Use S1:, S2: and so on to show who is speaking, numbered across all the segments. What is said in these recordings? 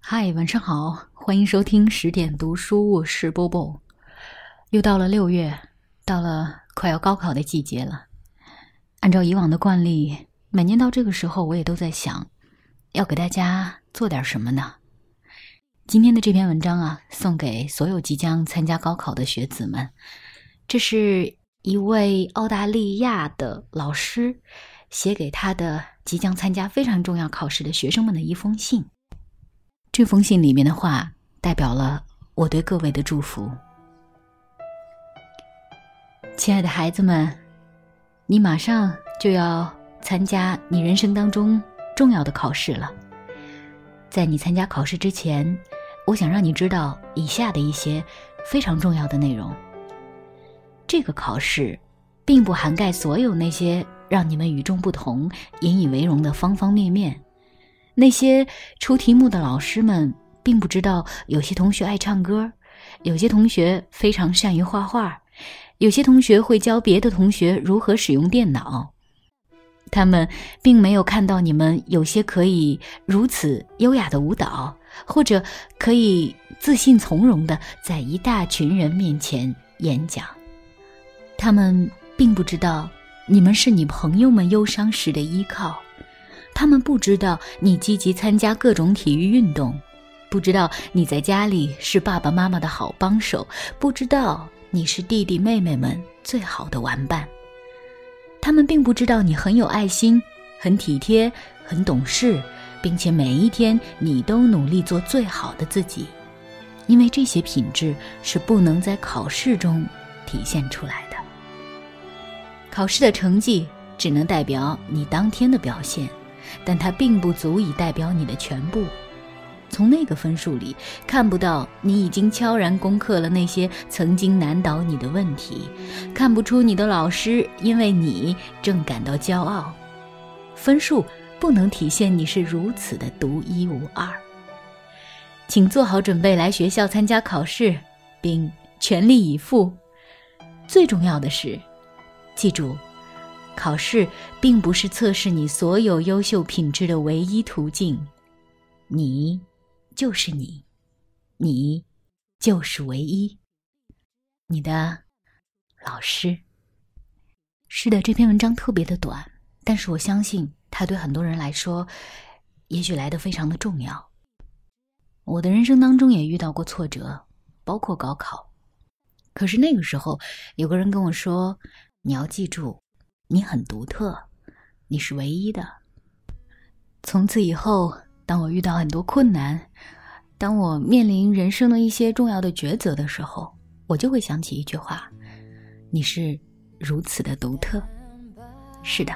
S1: 嗨，晚上好，欢迎收听十点读书，我是波波。又到了六月，到了快要高考的季节了。按照以往的惯例，每年到这个时候，我也都在想，要给大家做点什么呢？今天的这篇文章啊，送给所有即将参加高考的学子们。这是一位澳大利亚的老师写给他的即将参加非常重要考试的学生们的一封信。这封信里面的话，代表了我对各位的祝福。亲爱的孩子们，你马上就要参加你人生当中重要的考试了。在你参加考试之前，我想让你知道以下的一些非常重要的内容。这个考试，并不涵盖所有那些让你们与众不同、引以为荣的方方面面。那些出题目的老师们并不知道，有些同学爱唱歌，有些同学非常善于画画，有些同学会教别的同学如何使用电脑。他们并没有看到你们有些可以如此优雅的舞蹈，或者可以自信从容的在一大群人面前演讲。他们并不知道，你们是你朋友们忧伤时的依靠。他们不知道你积极参加各种体育运动，不知道你在家里是爸爸妈妈的好帮手，不知道你是弟弟妹妹们最好的玩伴。他们并不知道你很有爱心，很体贴，很懂事，并且每一天你都努力做最好的自己，因为这些品质是不能在考试中体现出来的。考试的成绩只能代表你当天的表现。但它并不足以代表你的全部。从那个分数里看不到你已经悄然攻克了那些曾经难倒你的问题，看不出你的老师因为你正感到骄傲。分数不能体现你是如此的独一无二。请做好准备来学校参加考试，并全力以赴。最重要的是，记住。考试并不是测试你所有优秀品质的唯一途径，你就是你，你就是唯一。你的老师。是的，这篇文章特别的短，但是我相信它对很多人来说，也许来的非常的重要。我的人生当中也遇到过挫折，包括高考，可是那个时候有个人跟我说：“你要记住。”你很独特，你是唯一的。从此以后，当我遇到很多困难，当我面临人生的一些重要的抉择的时候，我就会想起一句话：你是如此的独特。是的，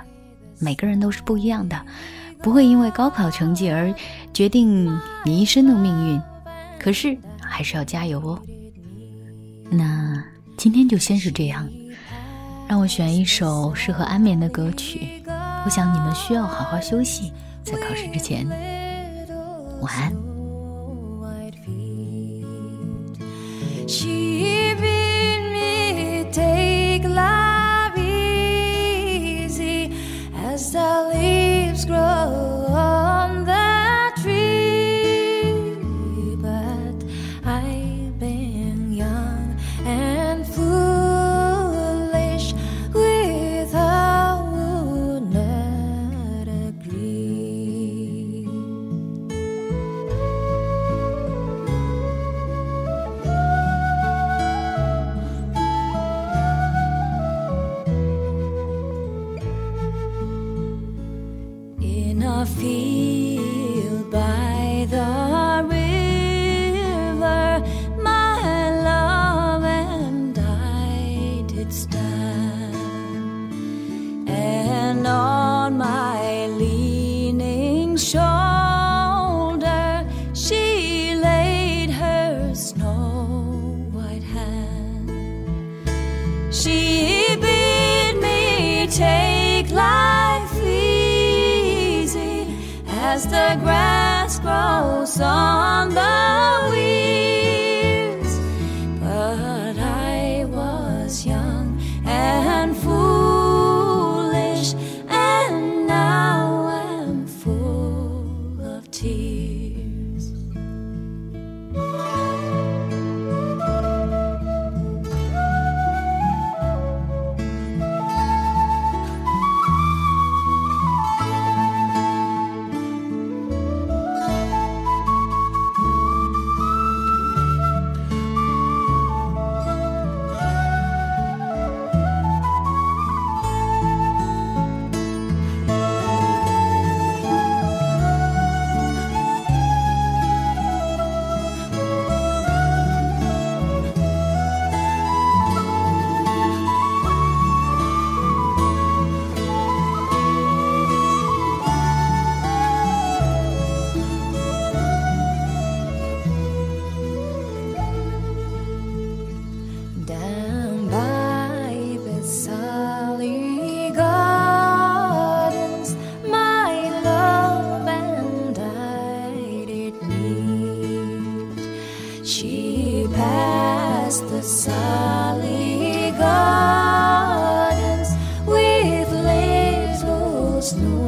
S1: 每个人都是不一样的，不会因为高考成绩而决定你一生的命运。可是还是要加油哦。那今天就先是这样。让我选一首适合安眠的歌曲。我想你们需要好好休息，在考试之前。晚安。Our feet.
S2: As the grass grows on the weeds. Snow